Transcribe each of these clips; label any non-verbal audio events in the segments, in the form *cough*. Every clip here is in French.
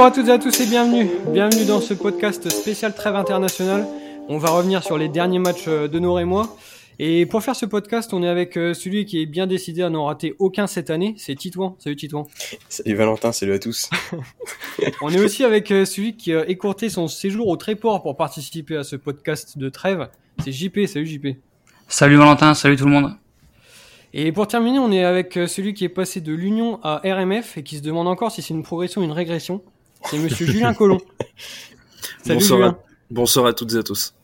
Bonjour à toutes et à tous et bienvenue. Bienvenue dans ce podcast spécial trêve international. On va revenir sur les derniers matchs euh, de nos Rémois. Et pour faire ce podcast, on est avec euh, celui qui est bien décidé à n'en rater aucun cette année, c'est Titouan. Salut Titouan. Salut Valentin, salut à tous. *laughs* on est aussi avec euh, celui qui a écourté son séjour au Tréport pour participer à ce podcast de trêve, c'est JP. Salut JP. Salut Valentin, salut tout le monde. Et pour terminer, on est avec celui qui est passé de l'Union à RMF et qui se demande encore si c'est une progression ou une régression. C'est monsieur Julien Collomb. *laughs* Salut bonsoir, Julien. À, bonsoir à toutes et à tous.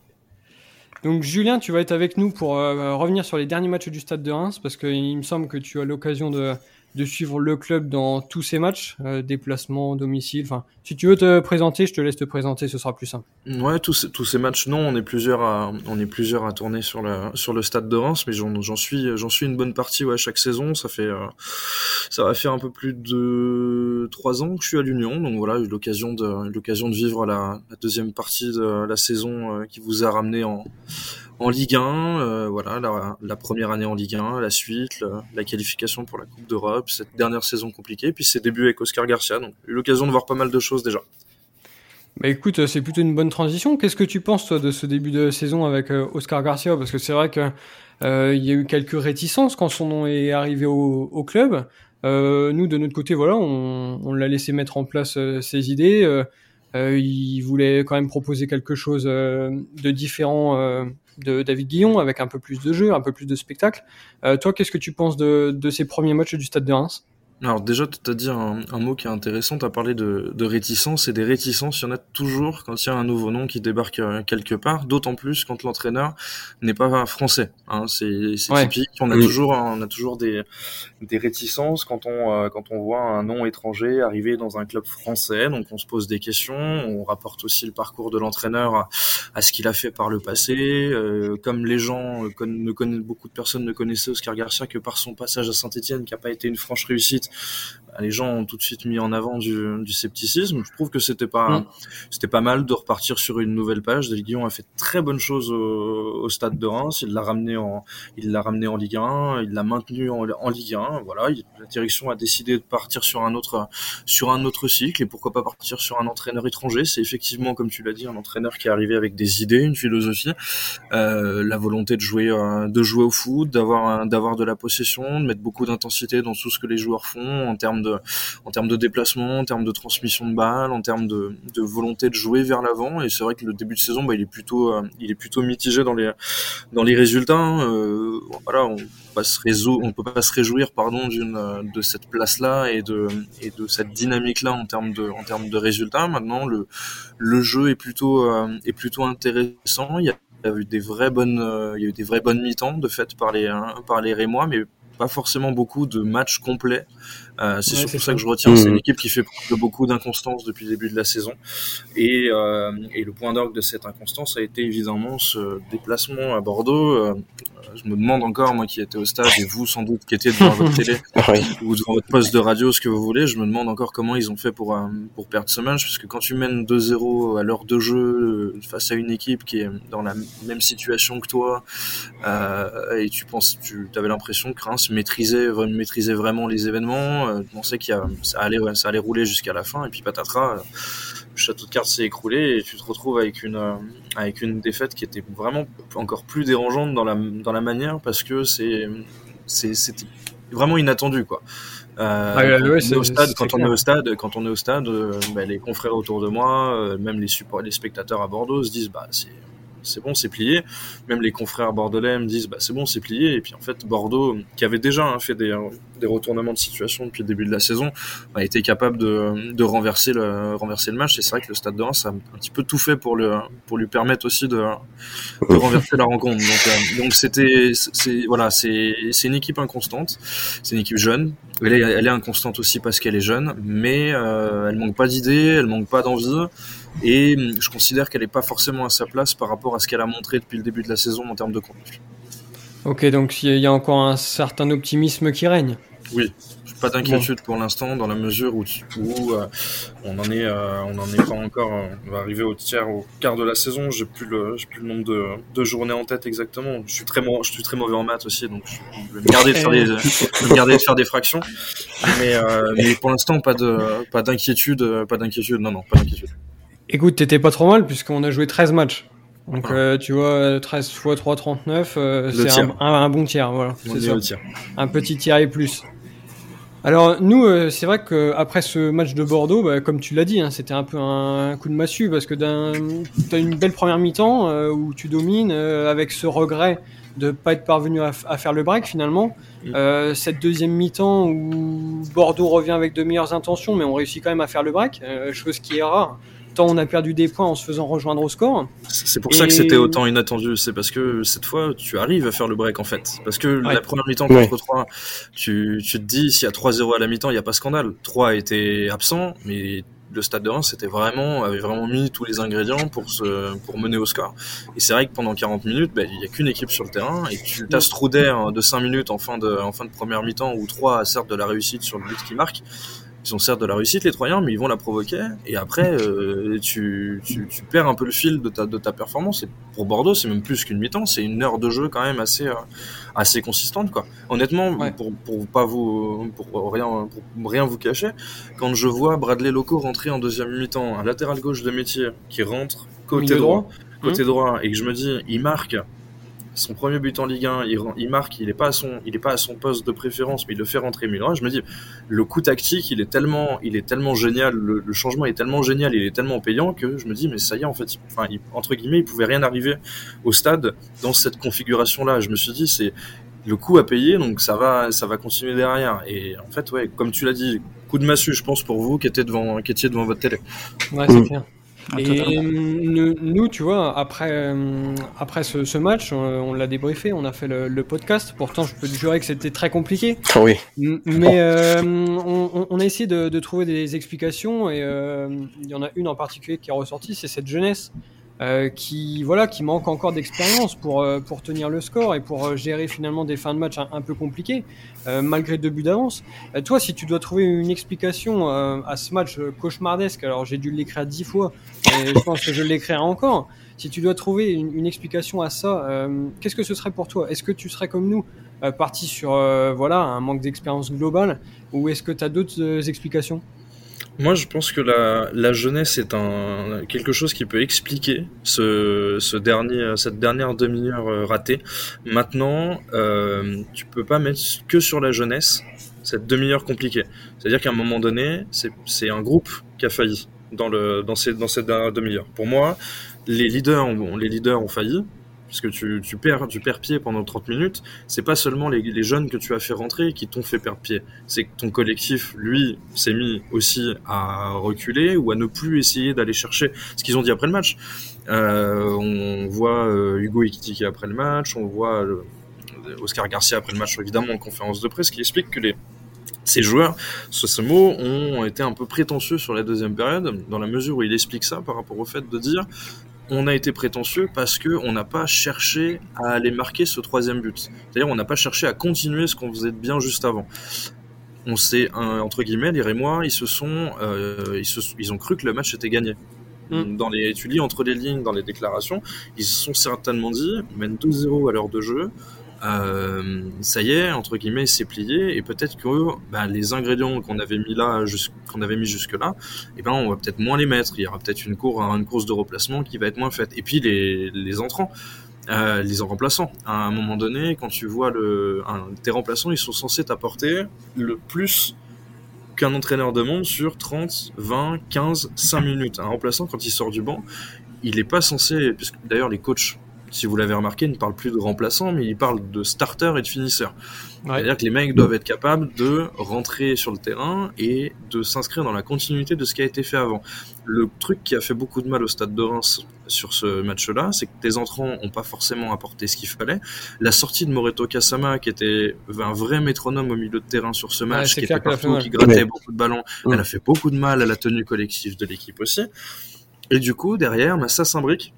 Donc Julien, tu vas être avec nous pour euh, revenir sur les derniers matchs du Stade de Reims parce qu'il me semble que tu as l'occasion de, de suivre le club dans tous ses matchs, euh, déplacement, domicile. Enfin, si tu veux te présenter, je te laisse te présenter, ce sera plus simple. Ouais, tous, tous ces matchs, non, on est plusieurs à, on est plusieurs à tourner sur le, sur le stade de Reims, mais j'en suis, suis une bonne partie ouais, chaque saison. Ça fait, euh, ça va faire un peu plus de trois ans que je suis à l'Union, donc voilà, j'ai l'occasion de, l'occasion de vivre la, la, deuxième partie de la saison euh, qui vous a ramené en en Ligue 1, euh, voilà, la, première année en Ligue 1, la suite, la, qualification pour la Coupe d'Europe, cette dernière saison compliquée, puis ses débuts avec Oscar Garcia. Donc, eu l'occasion de voir pas mal de choses déjà. Bah écoute, c'est plutôt une bonne transition. Qu'est-ce que tu penses toi de ce début de saison avec euh, Oscar Garcia? Parce que c'est vrai que euh, il y a eu quelques réticences quand son nom est arrivé au, au club. Euh, nous, de notre côté, voilà, on, on l'a laissé mettre en place ses idées. il voulait quand même proposer quelque chose de différent de David Guillon avec un peu plus de jeu, un peu plus de spectacle. Euh, toi, qu'est-ce que tu penses de, de ces premiers matchs du Stade de Reims? Alors déjà, tu as dit un, mot qui est intéressant, tu as parlé de, de réticence, et des réticences, il y en a toujours quand il y a un nouveau nom qui débarque euh, quelque part, d'autant plus quand l'entraîneur n'est pas français. Hein, c'est typique, on a toujours, on a toujours des, des réticences quand on, euh, quand on voit un nom étranger arriver dans un club français, donc on se pose des questions, on rapporte aussi le parcours de l'entraîneur à, ce qu'il a fait par le passé, euh, comme les gens, ne connaissent, beaucoup de personnes ne connaissaient Oscar Garcia que par son passage à Saint-Etienne, qui n'a pas été une franche réussite, bah, les gens ont tout de suite mis en avant du, du scepticisme. Je trouve que c'était pas, mm. c'était pas mal de repartir sur une nouvelle page. Del Guillon a fait très bonne chose au, au stade de Reims. Il l'a ramené en, il l'a ramené en Ligue 1. Il l'a maintenu en, en, Ligue 1. Voilà. la direction a décidé de partir sur un autre, sur un autre cycle. Et pourquoi pas partir sur un entraîneur étranger? C'est effectivement, comme tu l'as dit, un entraîneur qui est arrivé avec des idées, une philosophie, euh, la volonté de jouer, euh, de jouer au foot, d'avoir, d'avoir de la possession, de mettre beaucoup d'intensité dans tout ce que les joueurs font en termes de, en termes de déplacement, en termes de transmission de balles, en termes de, volonté de jouer vers l'avant. Et c'est vrai que le début de saison, bah, il est plutôt, euh, il est plutôt mitigé dans les, dans les résultats. Hein. Euh, voilà, on on peut pas se réjouir, pardon, d'une, de cette place-là et de, et de cette dynamique-là en termes de, en termes de résultats. Maintenant, le, le jeu est plutôt, euh, est plutôt intéressant. Il y a eu des vraies bonnes il y a eu des vraies bonnes mi-temps de fait par les par les Rémois mais pas forcément beaucoup de matchs complets. Euh, c'est surtout ça que je retiens. C'est une mmh. équipe qui fait beaucoup d'inconstance depuis le début de la saison. Et, euh, et le point d'orgue de cette inconstance a été évidemment ce déplacement à Bordeaux. Euh, je me demande encore, moi qui étais au stade, et vous sans doute qui étiez devant votre télé *laughs* ou devant votre poste de radio, ce que vous voulez, je me demande encore comment ils ont fait pour, euh, pour perdre ce match, parce que quand tu mènes 2-0 à l'heure de jeu euh, face à une équipe qui est dans la même situation que toi, euh, et tu penses, tu avais l'impression que Reims maîtrisait, maîtrisait vraiment les événements, euh, pensais qu'il ça allait, ça allait rouler jusqu'à la fin, et puis patatras, le château de cartes s'est écroulé et tu te retrouves avec une euh, avec une défaite qui était vraiment encore plus dérangeante dans la dans la manière parce que c'est c'est c'était vraiment inattendu quoi. Euh, quand, au stade, quand on est au stade, quand on est au stade, euh, bah, les confrères autour de moi, euh, même les les spectateurs à Bordeaux se disent bah c'est c'est bon, c'est plié. Même les confrères bordelais me disent, bah, c'est bon, c'est plié. Et puis en fait, Bordeaux, qui avait déjà hein, fait des, des, retournements de situation depuis le début de la saison, a été capable de, de renverser, le, renverser le match. Et c'est vrai que le Stade de Reims a un petit peu tout fait pour, le, pour lui permettre aussi de, de renverser la rencontre. Donc, euh, donc c'était, c'est, voilà, c'est, c'est une équipe inconstante. C'est une équipe jeune. Elle est, elle est inconstante aussi parce qu'elle est jeune, mais euh, elle manque pas d'idées, elle manque pas d'envie. Et hum, je considère qu'elle n'est pas forcément à sa place par rapport à ce qu'elle a montré depuis le début de la saison en termes de contenu. Ok, donc il y a encore un certain optimisme qui règne. Oui, pas d'inquiétude pour l'instant dans la mesure où, où euh, on en est, euh, on en est pas encore. Euh, on va arriver au tiers, au quart de la saison. J'ai plus le, j'ai plus le nombre de, de, journées en tête exactement. Je suis très, je suis très mauvais en maths aussi, donc je vais me garder de faire des, me garder de faire des fractions. Mais, mais pour l'instant, pas de, pas d'inquiétude, pas d'inquiétude. Non, non, pas d'inquiétude. Écoute, t'étais pas trop mal puisqu'on a joué 13 matchs. Donc euh, tu vois, 13 x 3, 39, euh, c'est un, un, bon tiers, voilà. C'est ça. Un petit tiers et plus. Alors nous, euh, c'est vrai qu'après ce match de Bordeaux, bah, comme tu l'as dit, hein, c'était un peu un, coup de massue parce que tu as une belle première mi-temps euh, où tu domines avec ce regret de pas être parvenu à, à faire le break finalement. Mm. cette deuxième mi-temps où Bordeaux revient avec de meilleures intentions, mais on réussit quand même à faire le break, chose qui est rare on a perdu des points en se faisant rejoindre au score. C'est pour ça que c'était autant inattendu. C'est parce que cette fois, tu arrives à faire le break en fait. Parce que la première mi-temps contre 3, tu, te dis, s'il y a 3-0 à la mi-temps, il n'y a pas scandale. 3 était absent, mais le stade de Reims c'était vraiment avait vraiment mis tous les ingrédients pour se pour mener au score et c'est vrai que pendant 40 minutes ben, il y a qu'une équipe sur le terrain et tu as ce trou d'air de 5 minutes en fin de en fin de première mi-temps où 3 certes de la réussite sur le but qui marque ils ont certes de la réussite les Troyens, mais ils vont la provoquer. Et après, euh, tu, tu, tu, perds un peu le fil de ta, de ta performance. Et pour Bordeaux, c'est même plus qu'une mi-temps, c'est une heure de jeu quand même assez, euh, assez consistante, quoi. Honnêtement, pour, pour pas vous, pour rien, pour rien vous cacher, quand je vois Bradley Loco rentrer en deuxième mi-temps, un latéral gauche de métier qui rentre côté droit, côté hum. droit, et que je me dis, il marque son premier but en Ligue 1, il, il marque, il est pas à son, il est pas à son poste de préférence, mais il le fait rentrer Milan. Je me dis, le coup tactique, il est tellement, il est tellement génial, le, changement est tellement génial, il est tellement payant que je me dis, mais ça y est, en fait, enfin, entre guillemets, il pouvait rien arriver au stade dans cette configuration-là. Je me suis dit, c'est le coup à payer, donc ça va, ça va continuer derrière. Et en fait, ouais, comme tu l'as dit, coup de massue, je pense pour vous qui étiez devant, qui étiez devant votre télé. Ouais, c'est clair. Ah, et nous, tu vois, après, euh, après ce, match, on, l'a débriefé, on a fait le, podcast. Pourtant, je peux te jurer que c'était très compliqué. Ah oui. Mais euh, on, a essayé de, trouver des explications et euh, il y en a une en particulier qui est ressortie, c'est cette jeunesse euh, qui voilà qui manque encore d'expérience pour euh, pour tenir le score et pour euh, gérer finalement des fins de match un, peu compliquées malgré deux buts d'avance. toi, si tu dois trouver une explication à ce match cauchemardesque, alors j'ai dû l'écrire dix fois et je pense que je l'écrirai encore. Si tu dois trouver une, une explication à ça, qu'est-ce que ce serait pour toi? Est-ce que tu serais comme nous parti sur voilà un manque d'expérience globale ou est-ce que tu as d'autres explications? Moi, je pense que la, jeunesse est un quelque chose qui peut expliquer ce, dernier, cette dernière demi-heure euh, ratée. Maintenant, euh, tu peux pas mettre que sur la jeunesse cette demi-heure compliquée. C'est-à-dire qu'à un moment donné, c'est un groupe qui a failli dans, le, dans, ces, dans cette dernière demi-heure. Pour moi, les leaders, les leaders ont failli puisque tu, perds, tu perds pied pendant 30 minutes, c'est pas seulement les, jeunes que tu as fait rentrer qui t'ont fait perdre pied. C'est que ton collectif, lui, s'est mis aussi à reculer ou à ne plus essayer d'aller chercher ce qu'ils ont dit après le match. Euh, on voit euh, Hugo Ekitike après le match, on voit euh, Oscar Garcia après le match, évidemment, en conférence de presse, qui explique que ces joueurs, ce mot, ont été un peu prétentieux sur la deuxième période, dans la mesure où il explique ça par rapport au fait de dire on a été prétentieux parce que on n'a pas cherché à aller marquer ce troisième but. C'est-à-dire on n'a pas cherché à continuer ce qu'on faisait de bien juste avant. On s'est entre guillemets, les Rémois, ils se sont, euh, ils, se, ils ont cru que le match était gagné. Mm. Dans les, tu lis entre les lignes, dans les déclarations, ils se sont certainement dit, mène 2-0 à l'heure de jeu, euh, ça y est, entre guillemets, c'est plié, et peut-être que bah, les ingrédients qu'on avait mis là, qu'on avait mis jusque là, eh ben on va peut-être moins les mettre. Il y aura peut-être une course, une course de replacement qui va être moins faite. Et puis les, entrants, euh, les remplaçants. À un moment donné, quand tu vois tes remplaçants, ils sont censés t'apporter le plus qu'un entraîneur demande sur 30, 20, 15, 5 minutes. Un remplaçant, quand il sort du banc, il n'est pas censé, puisque d'ailleurs les coachs si vous l'avez remarqué, il ne parle plus de remplaçants, mais il parle de starter et de finisseur. C'est-à-dire que les mecs doivent être capables de rentrer sur le terrain et de s'inscrire dans la continuité de ce qui a été fait avant. Le truc qui a fait beaucoup de mal au stade de Reims sur ce match-là, c'est que tes entrants n'ont pas forcément apporté ce qu'il fallait. La sortie de Moreto Kasama, qui était un vrai métronome au milieu de terrain sur ce match, qui était partout, qui grattait beaucoup de ballons, elle a fait beaucoup de mal à la tenue collective de l'équipe aussi. Et du coup, derrière, Massa Saint-Brique,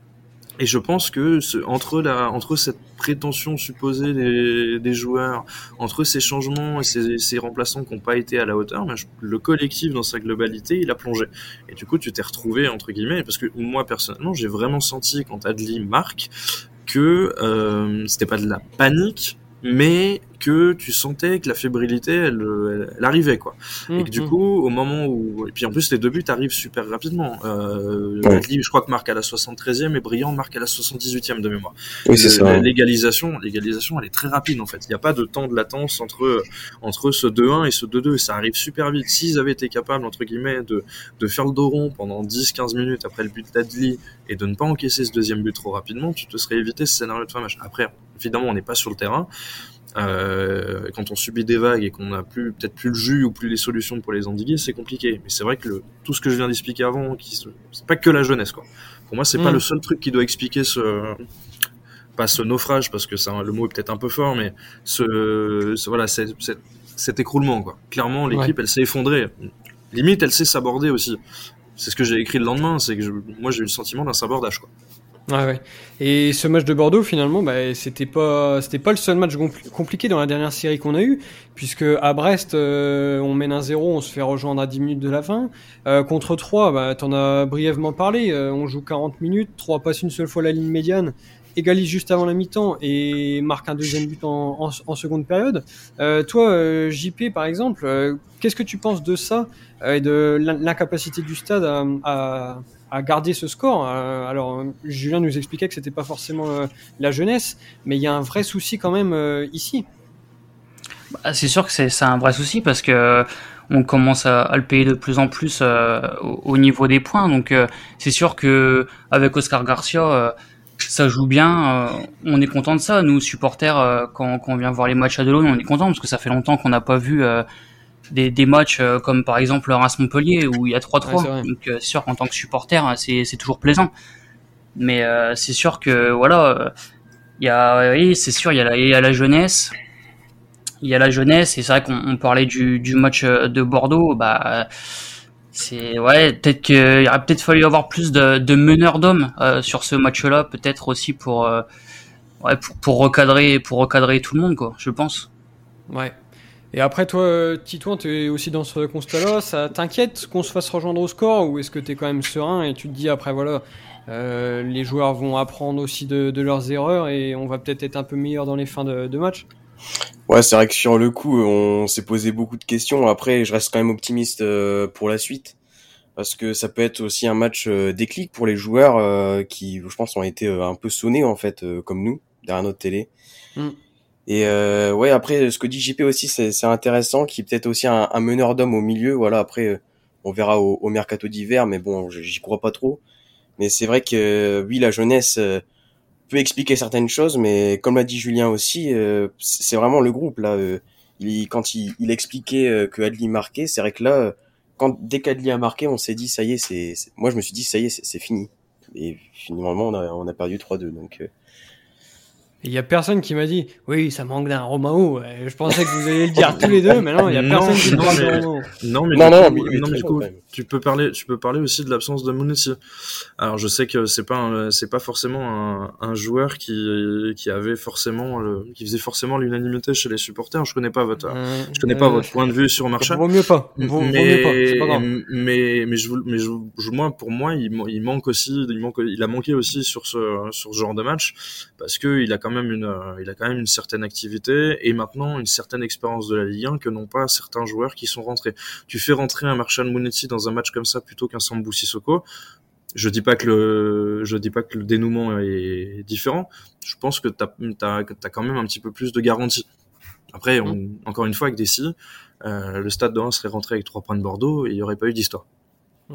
Et je pense que ce, entre la, entre cette prétention supposée des, des joueurs, entre ces changements et ces, ces remplaçants qui n'ont pas été à la hauteur, ben, le collectif dans sa globalité, il a plongé. Et du coup, tu t'es retrouvé entre guillemets, parce que moi personnellement, j'ai vraiment senti quand Adli marque que euh, c'était pas de la panique, mais que tu sentais que la fébrilité, elle, elle, arrivait, quoi. et que du mhm. coup, au moment où, et puis en plus, les deux buts arrivent super rapidement. Euh, je crois que marque à la 73e et Brillant marque à la 78e de mémoire. Oui, c'est ça. L'égalisation, l'égalisation, elle est très rapide, en fait. Il n'y a pas de temps de latence entre, entre ce 2-1 et ce 2-2. Ça arrive super vite. S'ils avaient été capables, entre guillemets, de, de faire le dos rond pendant 10-15 minutes après le but d'Adli et de ne pas encaisser ce deuxième but trop rapidement, tu te serais évité ce scénario de fin match. Après, évidemment, on n'est pas sur le terrain. Euh, quand on subit des vagues et qu'on n'a plus peut-être plus le jus ou plus les solutions pour les endiguer, c'est compliqué. Mais c'est vrai que le, tout ce que je viens d'expliquer avant, c'est pas que la jeunesse quoi. Pour moi, c'est pas mm. le seul truc qui doit expliquer ce pas ce naufrage parce que ça, le mot est peut-être un peu fort, mais ce, ce voilà, cet écroulement quoi. Clairement, l'équipe elle s'est effondrée. Limite, elle s'est sabordée aussi. C'est ce que j'ai écrit le lendemain, c'est que moi j'ai eu le sentiment d'un sabordage quoi. Ouais, ouais. Et ce match de Bordeaux, finalement, bah, c'était pas, c'était pas le seul match compliqué dans la dernière série qu'on a eu, puisque à Brest, euh, on mène un 0 on se fait rejoindre à 10 minutes de la fin. Euh, contre 3, bah, t'en as brièvement parlé, euh, on joue 40 minutes, 3 passe une seule fois la ligne médiane, égalise juste avant la mi-temps et marque un deuxième but en, seconde période. toi, JP, par exemple, qu'est-ce que tu penses de ça et de l'incapacité du stade à, à garder ce score? Euh, alors, Julien nous expliquait que c'était pas forcément euh, la jeunesse, mais il y a un vrai souci quand même euh, ici. Bah, c'est sûr que c'est un vrai souci parce que on commence à, le payer de plus en plus au, niveau des points. Donc, c'est sûr que avec Oscar Garcia, ça joue bien. on est content de ça. Nous, supporters, quand, quand, on vient voir les matchs à Delon, on est content parce que ça fait longtemps qu'on n'a pas vu des, des matchs euh, comme par exemple Reims Montpellier où il y a 3-3. Donc euh, c'est sûr qu'en tant que supporter, hein, c'est c'est toujours plaisant. Mais euh, c'est sûr que voilà, il y a oui, c'est sûr, il y a la il y a la jeunesse. Il y a la jeunesse et c'est vrai qu'on parlait du, du match de Bordeaux, bah c'est ouais peut-être qu'il aurait peut-être fallu avoir plus de, de meneurs d'hommes sur ce match-là, peut-être aussi pour ouais pour, pour recadrer pour recadrer tout le monde quoi, je pense. Ouais. Et après, toi, Titouan, tu es aussi dans ce constat-là. Ça t'inquiète qu'on se fasse rejoindre au score ou est-ce que tu es quand même serein et tu te dis après, voilà, euh, les joueurs vont apprendre aussi de, leurs erreurs et on va peut-être être un peu meilleur dans les fins de match? Ouais, c'est vrai que sur le coup, on s'est posé beaucoup de questions. Après, je reste quand même optimiste euh, pour la suite parce que ça peut être aussi un match euh, déclic pour les joueurs qui, je pense, ont été un peu sonnés en fait, comme nous, derrière notre télé. Mm. Et euh, ouais, après, ce que dit JP aussi, c'est intéressant, qui peut-être aussi un, un meneur d'hommes au milieu. Voilà, après, euh, on verra au, au mercato d'hiver, mais bon, j'y crois pas trop. Mais c'est vrai que oui, la jeunesse euh, peut expliquer certaines choses, mais comme l'a dit Julien aussi, euh, c'est vraiment le groupe là. il, quand il, il expliquait que Adli marquait, c'est vrai que là, quand dès qu'Adli a marqué, on s'est dit ça y est, c'est. Moi, je me suis dit ça y est, c'est fini. Et finalement, on a, on a perdu 3-2, donc. Il y a personne qui m'a dit oui, ça manque d'un Romao. Je pensais que vous alliez le dire tous les deux, mais non, il y a *laughs* personne qui parle de Romao. Non, mais, non, non, mais, non, mais du coup, tu peux parler, tu peux parler aussi de l'absence de Monetti. Alors, je sais que c'est pas, c'est pas forcément un, un, joueur qui, qui avait forcément, le, qui faisait forcément l'unanimité chez les supporters. Je connais pas votre, euh, je connais pas votre point de vue sur Marshall. Vaut mieux pas. Vaut, mais, mieux pas. Pas grave. mais, mais je, mais je, moi, pour moi, il, il manque aussi, il manque, il a manqué aussi sur ce, sur ce genre de match parce que il a quand même une, euh, il a quand même une certaine activité et maintenant une certaine expérience de la Ligue 1 que n'ont pas certains joueurs qui sont rentrés. Tu fais rentrer un Marshall Monetti dans un match comme ça plutôt qu'un Sambou Sissoko. Je dis pas que le, je dis pas que le dénouement est différent. Je pense que t'as, t'as, as quand même un petit peu plus de garantie. Après, on, encore une fois, avec des euh, le stade de 1 serait rentré avec trois points de Bordeaux et il n'y aurait pas eu d'histoire.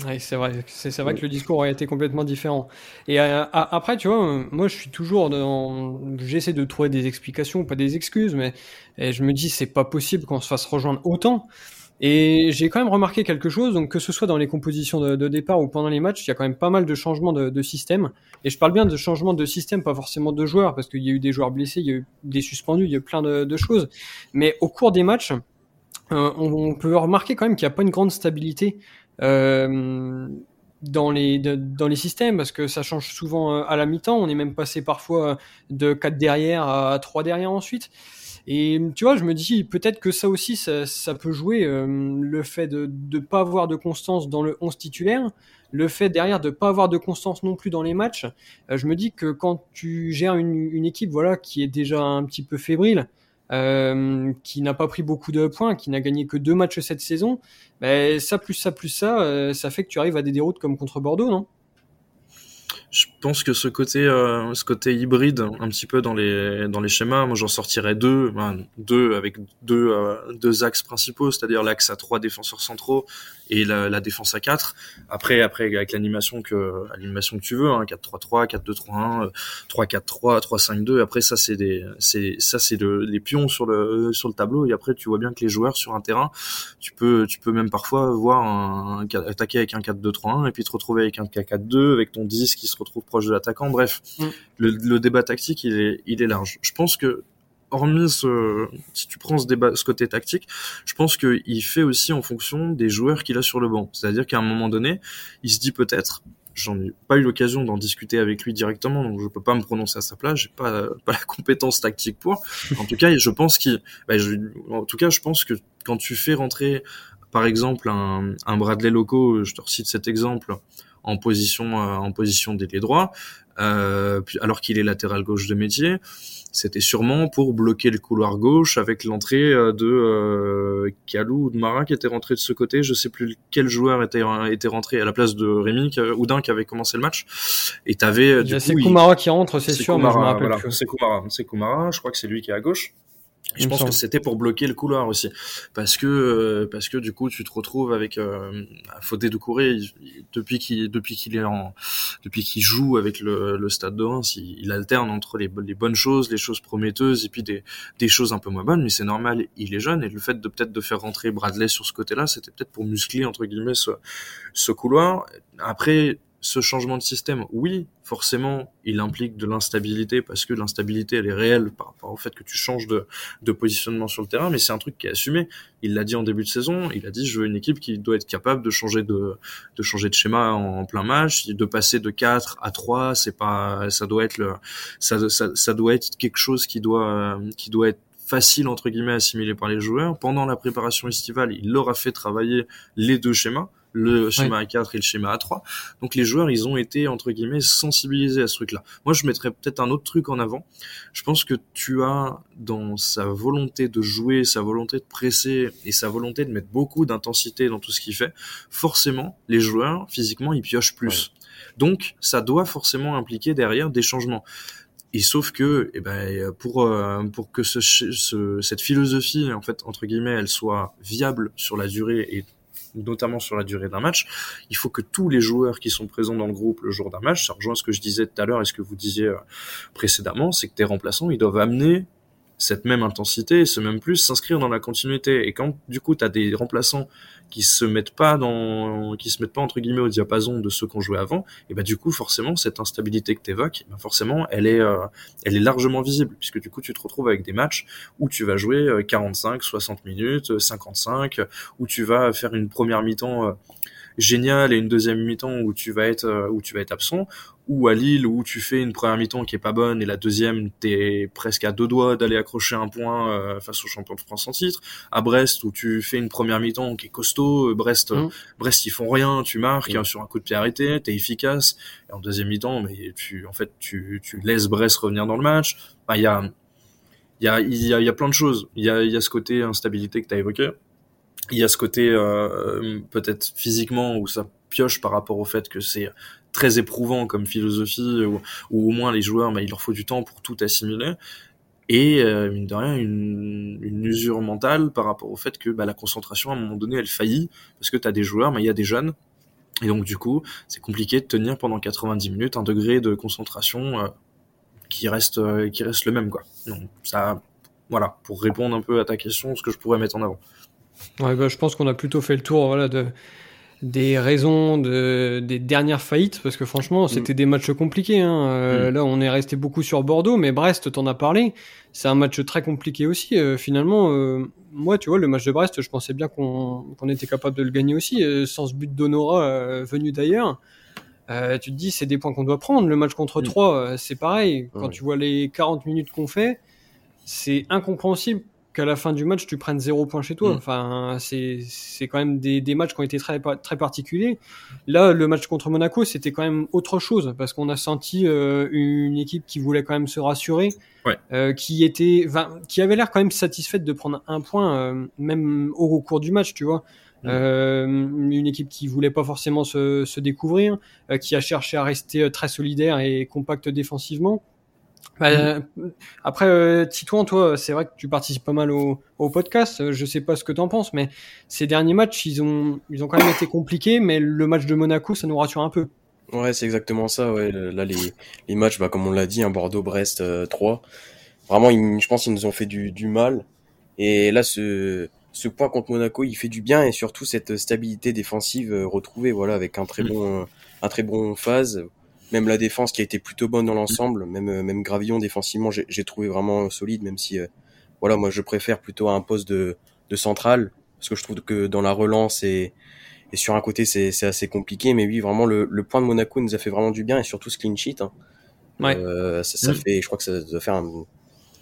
Ouais, c'est vrai. C'est vrai que le discours aurait été complètement différent. Et euh, après, tu vois, moi, je suis toujours dans. J'essaie de trouver des explications, pas des excuses, mais et je me dis, c'est pas possible qu'on se fasse rejoindre autant. Et j'ai quand même remarqué quelque chose, donc que ce soit dans les compositions de, de, départ ou pendant les matchs, il y a quand même pas mal de changements de, de système. Et je parle bien de changements de système, pas forcément de joueurs, parce qu'il y a eu des joueurs blessés, il y a eu des suspendus, il y a eu plein de, de choses. Mais au cours des matchs, euh, on, on, peut remarquer quand même qu'il n'y a pas une grande stabilité. Euh, dans les dans les systèmes parce que ça change souvent à la mi-temps. On est même passé parfois de 4 derrière à 3 derrière ensuite. Et tu vois, je me dis peut-être que ça aussi, ça, ça peut jouer le fait de ne pas avoir de constance dans le 11 titulaire, le fait derrière de pas avoir de constance non plus dans les matchs. je me dis que quand tu gères une, une, équipe voilà qui est déjà un petit peu fébrile, euh, qui n'a pas pris beaucoup de points, qui n'a gagné que deux matchs cette saison, ben, ça plus ça plus ça, euh, ça fait que tu arrives à des déroutes comme contre Bordeaux, non? Je pense que ce côté, euh, ce côté hybride, un petit peu dans les dans les schémas, moi j'en sortirais deux, deux avec deux euh, deux axes principaux, c'est-à-dire l'axe à trois défenseurs centraux et la, la défense à quatre. Après, après avec l'animation que l'animation que tu veux, hein, 4-3-3, 4-2-3-1, 3-4-3, 3-5-2. Après ça c'est des c'est ça c'est le, les pions sur le sur le tableau et après tu vois bien que les joueurs sur un terrain, tu peux tu peux même parfois voir un, attaquer avec un 4-2-3-1 et puis te retrouver avec un 4-2 avec ton 10 qui se retrouve proche de l'attaquant. Bref, mm. le, débat tactique, il est, il est large. Je pense que hormis ce, si tu prends ce débat, ce côté tactique, je pense qu'il fait aussi en fonction des joueurs qu'il a sur le banc. C'est-à-dire qu'à un moment donné, il se dit peut-être, j'en ai pas eu l'occasion d'en discuter avec lui directement, donc je peux pas me prononcer à sa place, j'ai pas, pas la compétence tactique pour. *laughs* En tout cas, je pense qu'il, bah, en tout cas, je pense que quand tu fais rentrer, par exemple, un, un Bradley Loco, je te recite cet exemple, en position euh, en position d'ailier droit, euh, alors qu'il est latéral gauche de métier. C'était sûrement pour bloquer le couloir gauche avec l'entrée euh, de euh, Kalou ou de Marin qui était rentré de ce côté. Je sais plus quel joueur était, était rentré à la place de Rémi Houdin qui avait commencé le match. Et t'avais du coup, c'est Koumara qui rentre, c'est sûr, mais je me rappelle voilà, C'est Koumara, c'est Koumara. Je crois que c'est lui qui est à gauche je pense que c'était pour bloquer le couloir aussi, parce que euh, parce que du coup tu te retrouves avec euh, Fodé de Couré depuis qu'il depuis qu'il est en depuis qu'il joue avec le, le Stade de Reims, il, alterne entre les, les, bonnes choses, les choses prometteuses et puis des des choses un peu moins bonnes, mais c'est normal, il est jeune. Et le fait de peut-être de faire rentrer Bradley sur ce côté-là, c'était peut-être pour muscler entre guillemets ce ce couloir. Après ce changement de système, oui, forcément, il implique de l'instabilité parce que l'instabilité, elle est réelle par rapport au fait que tu changes de, de positionnement sur le terrain, mais c'est un truc qui est assumé. Il l'a dit en début de saison, il a dit je veux une équipe qui doit être capable de changer de, de changer de schéma en, plein match, de passer de 4 à 3, c'est pas, ça doit être le, ça, ça, ça doit être quelque chose qui doit, qui doit être facile entre guillemets à assimiler par les joueurs. Pendant la préparation estivale, il leur a fait travailler les deux schémas le schéma A4 et le schéma A3. Donc les joueurs, ils ont été entre guillemets sensibilisés à ce truc-là. Moi, je mettrais peut-être un autre truc en avant. Je pense que tu as dans sa volonté de jouer, sa volonté de presser et sa volonté de mettre beaucoup d'intensité dans tout ce qu'il fait, forcément, les joueurs physiquement, ils piochent plus. Donc, ça doit forcément impliquer derrière des changements. Et sauf que, eh ben, pour euh, pour que ce, ce, cette philosophie, en fait, entre guillemets, elle soit viable sur la durée et notamment sur la durée d'un match, il faut que tous les joueurs qui sont présents dans le groupe le jour d'un match, ça rejoint ce que je disais tout à l'heure et ce que vous disiez euh, précédemment, c'est que tes remplaçants, ils doivent amener cette même intensité ce même plus s'inscrire dans la continuité. Et quand du coup tu as des remplaçants qui se mettent pas dans, qui se mettent pas entre guillemets au diapason de ceux qu'on jouait avant, et bah du coup forcément cette instabilité que tu évoques, bah forcément elle est, euh, elle est largement visible puisque du coup tu te retrouves avec des matchs où tu vas jouer 45, euh, 60 minutes, 55, où tu vas faire une première mi-temps euh, géniale et une deuxième mi-temps où tu vas être où tu vas être absent ou à Lille où tu fais une première mi-temps qui est pas bonne et la deuxième t'es presque à deux doigts d'aller accrocher un point euh, face au champion de France en titre. À Brest où tu fais une première mi-temps qui est costaud euh, Brest mmh. Brest ils font rien tu marques mmh. sur un coup de pied arrêté t'es efficace. Et en deuxième mi-temps mais tu en fait tu, tu laisses Brest revenir dans le match. Il y a il y a il y a, y a plein de choses. Il y a il y a ce côté instabilité que tu as évoqué il y a ce côté euh, peut-être physiquement où ça pioche par rapport au fait que c'est très éprouvant comme philosophie, ou, au moins les joueurs, bah, il leur faut du temps pour tout assimiler. Et euh, mine de rien, une, une, usure mentale par rapport au fait que bah, la concentration, à un moment donné, elle faillit, parce que tu as des joueurs, mais il y a des jeunes, et donc du coup, c'est compliqué de tenir pendant 90 minutes un degré de concentration euh, qui reste euh, qui reste le même quoi. Donc ça, voilà, pour répondre un peu à ta question, ce que je pourrais mettre en avant. Ouais, bah, je pense qu'on a plutôt fait le tour voilà, de, des raisons de, des dernières faillites, parce que franchement, mm. c'était des matchs compliqués. Hein. Euh, mm. Là, on est resté beaucoup sur Bordeaux, mais Brest, t'en as parlé. C'est un match très compliqué aussi. Euh, finalement, euh, moi, tu vois, le match de Brest, je pensais bien qu'on était capable de le gagner aussi, sans ce but d'Honora venu d'ailleurs. Tu te dis, c'est des points qu'on doit prendre. Le match contre Mm. 3, c'est pareil. Quand tu vois les 40 minutes qu'on fait, c'est incompréhensible qu'à la fin du match, tu prennes zéro point chez toi. Mm. Enfin, c'est c'est quand même des, des matchs qui ont été très, très particuliers. Là, le match contre Monaco, c'était quand même autre chose parce qu'on a senti euh, une équipe qui voulait quand même se rassurer, Ouais. euh, qui était, enfin, qui avait l'air quand même satisfaite de prendre un point, euh, même au, cours du match, tu vois. Mm. Euh, une équipe qui voulait pas forcément se, se découvrir, euh, qui a cherché à rester très solidaire et compacte défensivement. Bah, euh, après, euh, Titouan, toi, c'est vrai que tu participes pas mal au, au podcast. Euh, Je sais pas ce que t'en penses, mais ces derniers matchs, ils ont, ils ont quand même été compliqués. Mais le match de Monaco, ça nous rassure un peu. Ouais, c'est exactement ça. Ouais, là les les matchs, bah comme on l'a dit, un Bordeaux, Brest, euh, 3. Vraiment, ils- je pense qu'ils nous ont fait du du mal. Et là, ce ce point contre Monaco, il fait du bien et surtout cette stabilité défensive euh, retrouvée, voilà, avec un très Mm. bon euh, un très bon phase. Même la défense qui a été plutôt bonne dans l'ensemble, même euh, même Gravillon défensivement, j'ai trouvé vraiment solide, même si euh, voilà, moi je préfère plutôt un poste de de central parce que je trouve que dans la relance et et sur un côté, c'est assez compliqué, mais oui, vraiment, le, le point de Monaco nous a fait vraiment du bien, et surtout ce clean sheet. Hein. Ouais. Euh, ça, ça Mm. fait, je crois que ça doit faire un,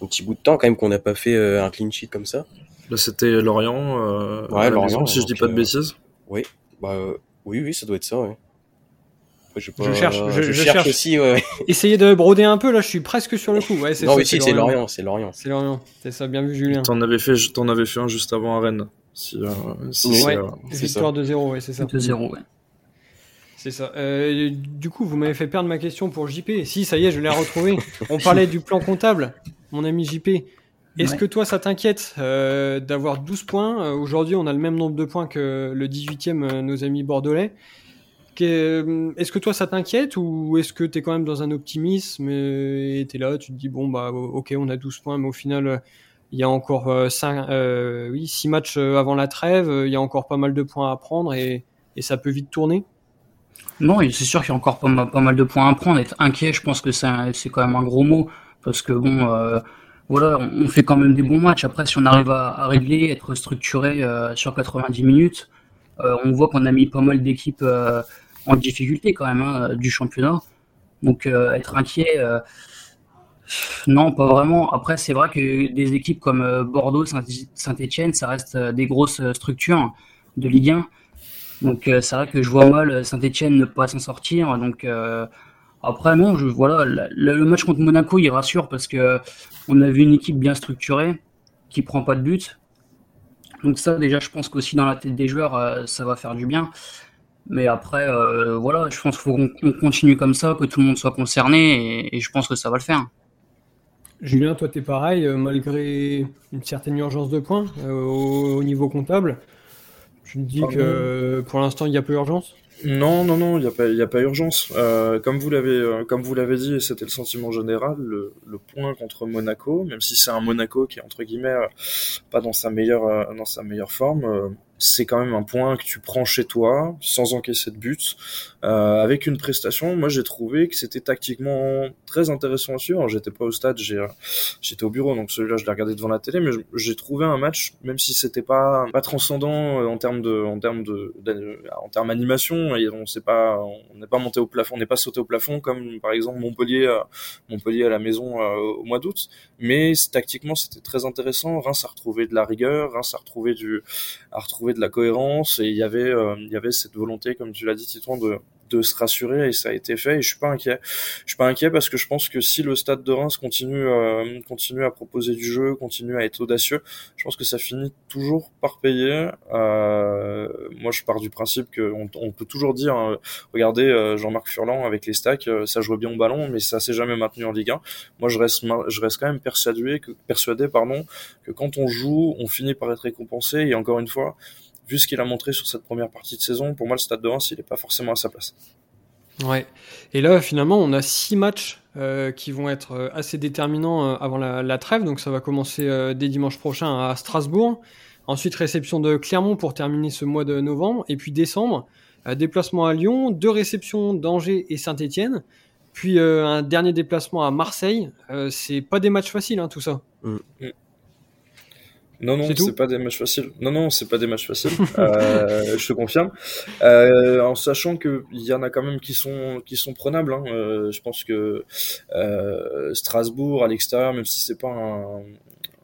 un petit bout de temps quand même qu'on n'a pas fait euh, un clean sheet comme ça. Là, c'était Lorient. Ouais, Lorient, maison, si je dis pas de bêtises. Bah, euh, oui, oui, ça doit être ça, ouais. Je, sais pas, Je cherche, je- je cherche, cherche. aussi, ouais. ouais. *laughs* Essayez de broder un peu. Là, je suis presque sur le coup. Ouais, Non, ça, oui, si, c'est Lorient, c'est Lorient. C'est Lorient. C'est ça, bien vu, Julien. T'en avais fait, t'en avais fait un juste avant à Rennes. Si, euh, si Oui. c'est, Ouais. euh, Victoire de 0 ouais, c'est ça. 2-0, ouais. C'est ça. Euh, du coup, vous m'avez fait perdre ma question pour JP. Si, ça y est, je l'ai retrouvée. On parlait du plan comptable, mon ami JP. Est-ce Ouais. que toi, ça t'inquiète euh, d'avoir 12 points? Euh, Aujourd'hui, on a le même nombre de points que le 18e, euh, nos amis bordelais. Euh, Est-ce que toi, ça t'inquiète ou est-ce que tu es quand même dans un optimisme euh, et tu là, tu te dis, bon, bah, ok, on a 12 points, mais au final, euh, il y a encore euh, 5, euh, 6 matchs euh, avant la trêve, euh, il y a encore pas mal de points à prendre et, ça peut vite tourner? Non, c'est sûr qu'il y a encore pas mal, de points à prendre. Être inquiet, je pense que c'est quand même un gros mot. Parce que bon, euh, voilà, on fait quand même des bons matchs. Après, si on arrive à, régler, être structuré euh, sur 90 minutes, euh, on voit qu'on a mis pas mal d'équipes euh, en difficulté quand même hein, du championnat. Donc euh, être inquiet, euh, non, pas vraiment. Après, c'est vrai que des équipes comme euh, Bordeaux, Saint- Saint-Etienne, ça reste des grosses structures de Ligue 1. Donc c'est vrai que je vois mal Saint-Etienne ne pas s'en sortir. Donc après non, je, voilà, le, match contre Monaco il rassure parce que on a vu une équipe bien structurée qui prend pas de but. Donc ça déjà je pense qu'aussi dans la tête des joueurs ça va faire du bien. Mais après euh, voilà, je pense qu'il faut qu'on continue comme ça, que tout le monde soit concerné et, et je pense que ça va le faire. Julien, toi, t'es pareil, euh, malgré une certaine urgence de points euh, au, au niveau comptable. Tu me dis Pardon que pour l'instant, il n'y a pas urgence? Non, non, non, il n'y a pas, il y a pas urgence. Euh, comme vous l'avez, comme vous l'avez dit, et c'était le sentiment général, le, le point contre Monaco, même si c'est un Monaco qui est entre guillemets pas dans sa meilleure, dans sa meilleure forme, euh, c'est quand même un point que tu prends chez toi sans encaisser de but, euh, avec une prestation. Moi, j'ai trouvé que c'était tactiquement très intéressant à suivre. J'étais pas au stade, j'ai, j'étais au bureau, donc celui-là, je l'ai regardé devant la télé, mais j'ai trouvé un match, même si c'était pas pas transcendant euh, en termes de, en termes de, en termes animation, et on s'est pas, on n'est pas monté au plafond, on n'est pas sauté au plafond comme par exemple Montpellier, euh, Montpellier à la maison euh, au mois d'août. Mais tactiquement, c'était très intéressant. Reims a retrouvé de la rigueur, Reims a retrouvé du, a retrouvé de la cohérence, et il y avait, euh, il y avait cette volonté, comme tu l'as dit, Titouan, de se rassurer et ça a été fait et je suis pas inquiet. Je suis pas inquiet parce que je pense que si le stade de Reims continue euh, continue à proposer du jeu, continue à être audacieux, je pense que ça finit toujours par payer. Euh, moi, je pars du principe qu'on on peut toujours dire, hein, regardez Jean-Marc Furlan avec les stacks, ça jouait bien au ballon, mais ça s'est jamais maintenu en Ligue 1. Moi, je reste je reste quand même persuadé que persuadé pardon que quand on joue, on finit par être récompensé et encore une fois vu ce qu'il a montré sur cette première partie de saison, pour moi, le Stade de Reims, il n'est pas forcément à sa place. Ouais. Et là, finalement, on a six matchs euh, qui vont être euh, assez déterminants euh, avant la, la trêve. Donc, ça va commencer euh, dès dimanche prochain à Strasbourg. Ensuite, réception de Clermont pour terminer ce mois de novembre. Et puis décembre, euh, déplacement à Lyon, deux réceptions d'Angers et Saint-Étienne. Puis euh, un dernier déplacement à Marseille. Euh, c'est pas des matchs faciles, hein, tout ça. Non, non, c'est pas des matchs faciles. Non, non, c'est pas des matchs faciles. *laughs* euh, je te confirme. Euh, en sachant que il y en a quand même qui sont qui sont prenables. Hein. Euh, je pense que euh, Strasbourg à l'extérieur, même si c'est pas un,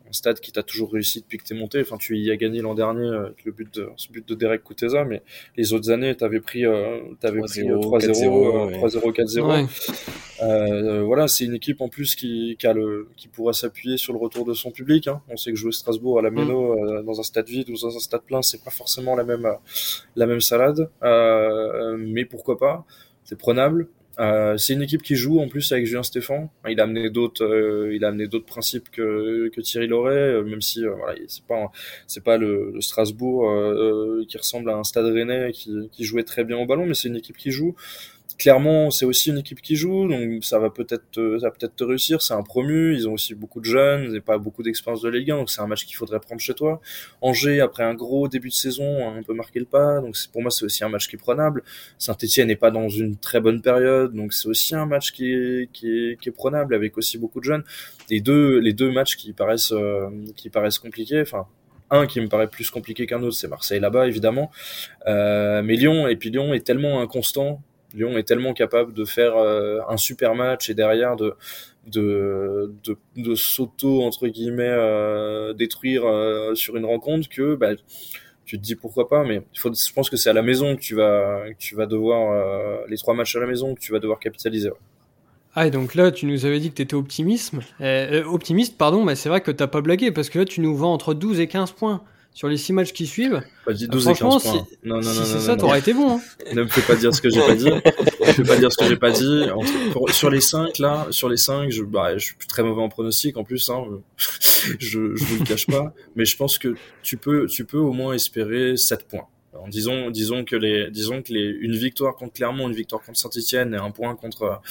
un stade qui t'a toujours réussi depuis que t'es monté. Enfin, tu y as gagné l'an dernier euh, avec le but de, ce but de Derek Kuteza, mais les autres années, t'avais pris, euh, t'avais pris 3-0, 3-0, 4-0. Euh, voilà, c'est une équipe en plus qui, qui a le, qui pourra s'appuyer sur le retour de son public. Hein. On sait que jouer Strasbourg à la Méno mm. euh, dans un stade vide ou dans un stade plein, c'est pas forcément la même, la même salade, mais pourquoi pas? C'est prenable. Euh, c'est une équipe qui joue en plus avec Julien Stéphan. Il a amené d'autres, euh, il a amené d'autres principes que, que Thierry Loret, euh, même si voilà, c'est pas c'est pas le, le Strasbourg qui ressemble à un Stade Rennais qui, qui jouait très bien au ballon, mais c'est une équipe qui joue clairement, c'est aussi une équipe qui joue, donc ça va peut-être, va peut-être te réussir. C'est un promu, ils ont aussi beaucoup de jeunes, et pas beaucoup d'expérience de Ligue 1, donc c'est un match qu'il faudrait prendre chez toi. Angers, après un gros début de saison, a un peu marqué le pas, donc pour moi c'est aussi un match qui est prenable. Saint-Etienne n'est pas dans une très bonne période, donc c'est aussi un match qui est, qui est, qui est prenable avec aussi beaucoup de jeunes. Les deux, les deux matchs qui paraissent, euh, qui paraissent compliqués, enfin un qui me paraît plus compliqué qu'un autre, c'est Marseille là-bas évidemment, euh, mais Lyon et puis Lyon est tellement inconstant Lyon est tellement capable de faire euh, un super match et derrière de de, de, s'auto entre guillemets euh, détruire euh, sur une rencontre que bah, tu te dis pourquoi pas mais faut je pense que c'est à la maison que tu vas tu vas devoir les trois matchs à la maison que tu vas devoir capitaliser ah, et donc là, tu nous avais dit que tu étais optimisme. optimiste, pardon, mais c'est vrai que t'as pas blagué, parce que là, tu nous vends entre 12 et 15 points sur les 6 matchs qui suivent. Pas dit 12 et 15 points. Si, non, non, si c'est ça, t'aurais été bon. Hein. *laughs* Ne me fais pas dire ce que j'ai pas dit. ne fais pas dire ce que j'ai pas dit. sur les 5, là, sur les 5, je, bah, je suis très mauvais en pronostic, en plus, hein. *laughs* je, je vous le cache pas. Mais je pense que tu peux, tu peux au moins espérer 7 points. Alors, disons, disons que les, disons que les, une victoire contre Clermont, une victoire contre Saint-Etienne et un point contre,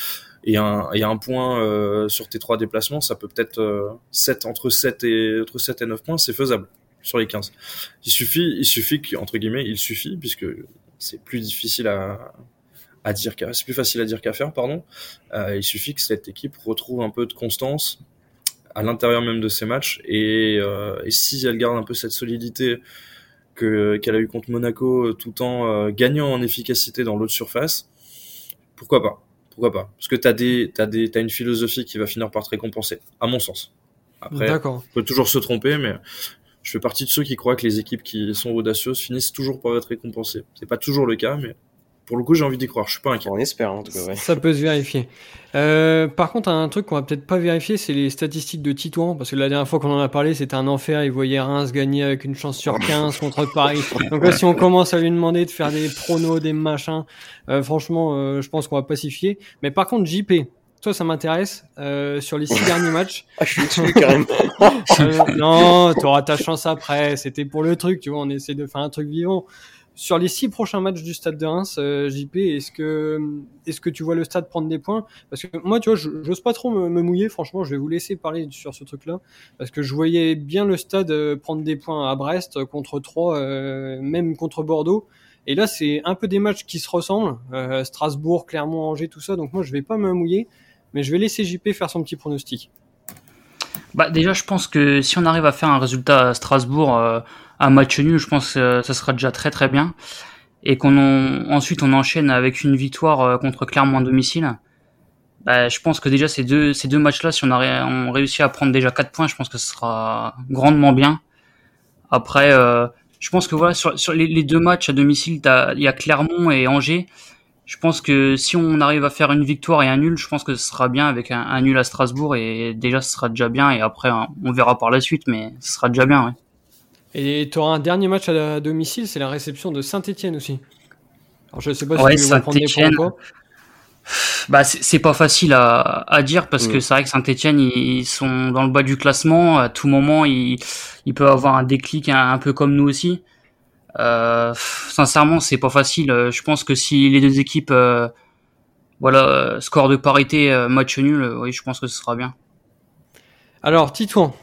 et un, et un point euh, sur tes trois déplacements, ça peut peut-être euh, 7, entre 7 et, entre 7 et 9 points, c'est faisable sur les 15. Il suffit, il suffit qu'entre guillemets, il suffit, puisque c'est plus difficile à, à dire qu'à, c'est plus facile à dire qu'à faire, pardon. Euh, il suffit que cette équipe retrouve un peu de constance à l'intérieur même de ses matchs, et, euh, et si elle garde un peu cette solidité que, qu'elle a eu contre Monaco tout en euh, gagnant en efficacité dans l'autre surface, pourquoi pas? Pourquoi pas? Parce que t'as des, t'as des, t'as une philosophie qui va finir par te récompenser, à mon sens. Après, on peut toujours se tromper, mais je fais partie de ceux qui croient que les équipes qui sont audacieuses finissent toujours par être récompensées. C'est pas toujours le cas, mais pour le coup, j'ai envie d'y croire. Je suis pas inquiet. On espère, en tout cas. Ouais. Ça peut se vérifier. Euh, par contre, un truc qu'on va peut-être pas vérifier, c'est les statistiques de Titouan, parce que la dernière fois qu'on en a parlé, c'était un enfer. Il voyait Reims gagner avec une chance sur 15 *laughs* contre Paris. Donc là, si on commence à lui demander de faire des pronos, des machins, euh, franchement, euh, je pense qu'on va pacifier. Mais par contre, JP, toi, ça m'intéresse. Euh, sur les six derniers matchs. *laughs* Ah, je suis dessus carrément. *laughs* euh, non, auras ta chance après. C'était pour le truc, tu vois. On essaie de faire un truc vivant. Sur les six prochains matchs du Stade de Reims, euh, JP, est-ce que est-ce que tu vois le Stade prendre des points? Parce que moi, tu vois, j'ose pas trop me, me, mouiller. Franchement, je vais vous laisser parler sur ce truc-là, parce que je voyais bien le Stade euh, prendre des points à Brest contre Troyes, euh, même contre Bordeaux. Et là, c'est un peu des matchs qui se ressemblent. Euh, Strasbourg, Clermont, Angers, tout ça. Donc moi, je vais pas me mouiller mais je vais laisser JP faire son petit pronostic. Bah déjà, je pense que si on arrive à faire un résultat à Strasbourg, euh, un match nul, je pense que ça sera déjà très très bien. Et qu'on ensuite on enchaîne avec une victoire euh, contre Clermont à domicile. Bah, je pense que déjà ces deux ces deux matchs-là, si on a on réussit à prendre déjà 4 points, je pense que ce sera grandement bien. Après, euh, je pense que voilà sur, sur les, les, deux matchs à domicile, il y a Clermont et Angers je pense que si on arrive à faire une victoire et un nul, je pense que ce sera bien avec un, un nul à Strasbourg et déjà ce sera déjà bien et après on verra par la suite, mais ce sera déjà bien. Ouais. Et tu auras un dernier match à domicile, c'est la réception de Saint-Etienne aussi. Alors je sais pas si ouais, tu veux prendre des points pas. Bah c'est pas facile à, à dire parce mmh. que c'est vrai que Saint-Etienne ils sont dans le bas du classement à tout moment ils, ils peuvent avoir un déclic un, un peu comme nous aussi. Euh, sincèrement, c'est pas facile. Euh, je pense que si les deux équipes, euh, voilà, score de parité, match nul, oui, je pense que ce sera bien. Alors, Titouan,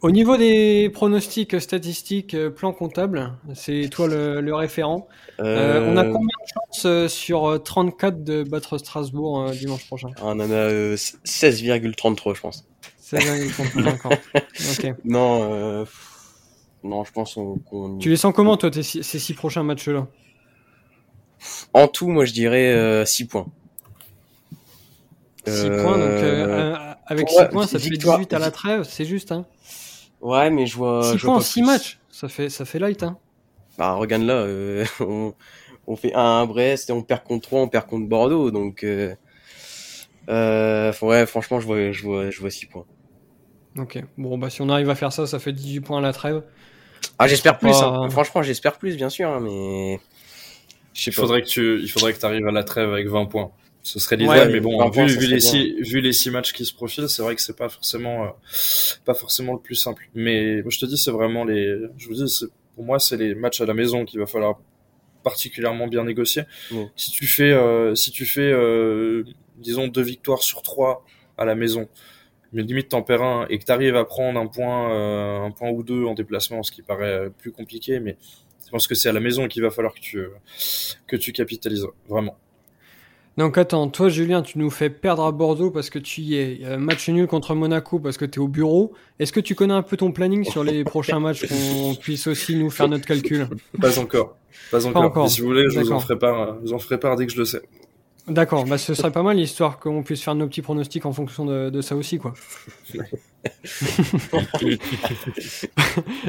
au niveau des pronostics statistiques, plan comptable, c'est toi le, le référent. Euh... on a combien de chances sur 34 de battre Strasbourg dimanche prochain? On en a 16,33 je pense. 16,33 d'accord. *laughs* ok. Non, Non, je pense qu'on. Tu les sens comment, toi, six- ces six prochains matchs-là? En tout, moi, je dirais 6 points. 6 Euh, points, donc euh, euh, avec pour 6 moi, points, ça fait victoire- 18 à la trêve, c'est juste, hein Ouais, mais je vois. 6 je vois points en pas 6 plus. matchs, ça fait, ça fait light, hein Bah, regarde là, euh, *laughs* on, on fait 1 à Brest et on perd contre 3, on perd contre Bordeaux, donc. Euh, euh, ouais, franchement, je vois, je vois, je vois 6 points. Ok, bon, bah si on arrive à faire ça, ça fait 18 points à la trêve. Ah, j'espère plus. Pas- hein. Franchement, j'espère plus, bien sûr, hein, mais. Il faudrait que tu, il faudrait que tu arrives à la trêve avec 20 points. Ce serait Ouais, l'idéal, mais bon, 20 points, vu, les six, vu les six matchs qui se profilent, c'est vrai que c'est pas forcément, euh, pas forcément le plus simple. Mais moi, je te dis, c'est vraiment les, je vous dis, c'est- pour moi, c'est les matchs à la maison qu'il va falloir particulièrement bien négocier. Ouais. Si tu fais, euh, si tu fais, euh, disons deux victoires sur trois à la maison, mais limite t'en perds un et que t'arrives à prendre un point, euh, un point ou deux en déplacement, ce qui paraît plus compliqué, mais je pense que c'est à la maison qu'il va falloir que tu, que tu capitalises vraiment. Donc attends, toi Julien, tu nous fais perdre à Bordeaux parce que tu y es. Euh, match nul contre Monaco parce que tu es au bureau. Est-ce que tu connais un peu ton planning sur les *laughs* prochains matchs qu'on puisse aussi nous faire notre calcul? Pas encore. Pas encore. encore. Mais si vous voulez, je vous en ferai part, je vous en ferai part dès que je le sais. D'accord, bah ce serait pas mal histoire qu'on puisse faire nos petits pronostics en fonction de, de ça aussi quoi. *laughs*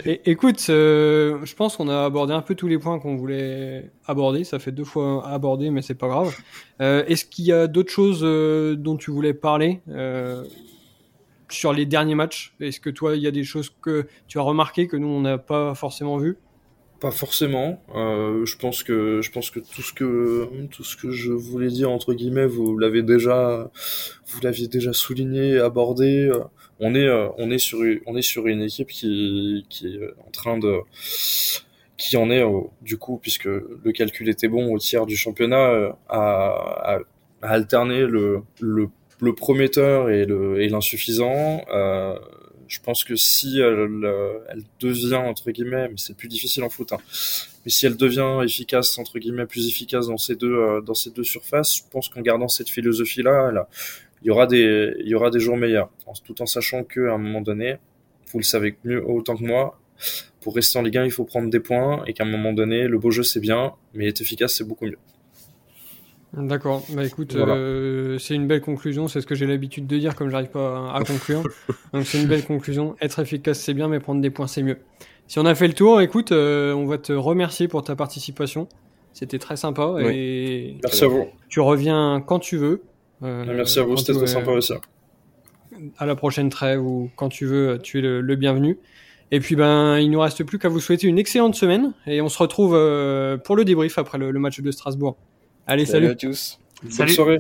Et, écoute, euh, je pense qu'on a abordé un peu tous les points qu'on voulait aborder. Ça fait deux fois abordé, mais c'est pas grave. Euh, Est-ce qu'il y a d'autres choses euh, dont tu voulais parler sur les derniers matchs? Est-ce que toi, il y a des choses que tu as remarquées que nous on n'a pas forcément vues? Pas forcément. Euh, je pense que je pense que tout ce que tout ce que je voulais dire entre guillemets, vous l'avez déjà vous l'aviez déjà souligné, abordé. Euh, On est euh, on est sur on est sur une équipe qui qui est en train de qui en est au- du coup puisque le calcul était bon au tiers du championnat euh, à, à, à alterner le le le prometteur et le et l'insuffisant. Euh, je pense que si elle, devient entre guillemets, mais c'est plus difficile en foot, hein, mais si elle devient efficace entre guillemets, plus efficace dans ces deux euh, dans ces deux surfaces, je pense qu'en gardant cette philosophie là, il y aura des il y aura des jours meilleurs, tout en sachant que à un moment donné, vous le savez mieux autant que moi, pour rester en Ligue 1, il faut prendre des points et qu'à un moment donné, le beau jeu c'est bien, mais être efficace c'est beaucoup mieux. D'accord. Bah écoute, Voilà. euh, c'est une belle conclusion. C'est ce que j'ai l'habitude de dire comme j'arrive pas à, à conclure. *laughs* Donc c'est une belle conclusion. Être efficace c'est bien, mais prendre des points c'est mieux. Si on a fait le tour, écoute, euh, on va te remercier pour ta participation. C'était très sympa et Merci à vous. tu reviens quand tu veux. Euh, Merci à vous, c'était très sympa aussi. À la prochaine trêve ou quand tu veux, tu es le, le bienvenu. Et puis ben, il nous reste plus qu'à vous souhaiter une excellente semaine et on se retrouve euh, pour le débrief après le, le match de Strasbourg. Allez, salut. Salut à tous. Bonne Salut. soirée.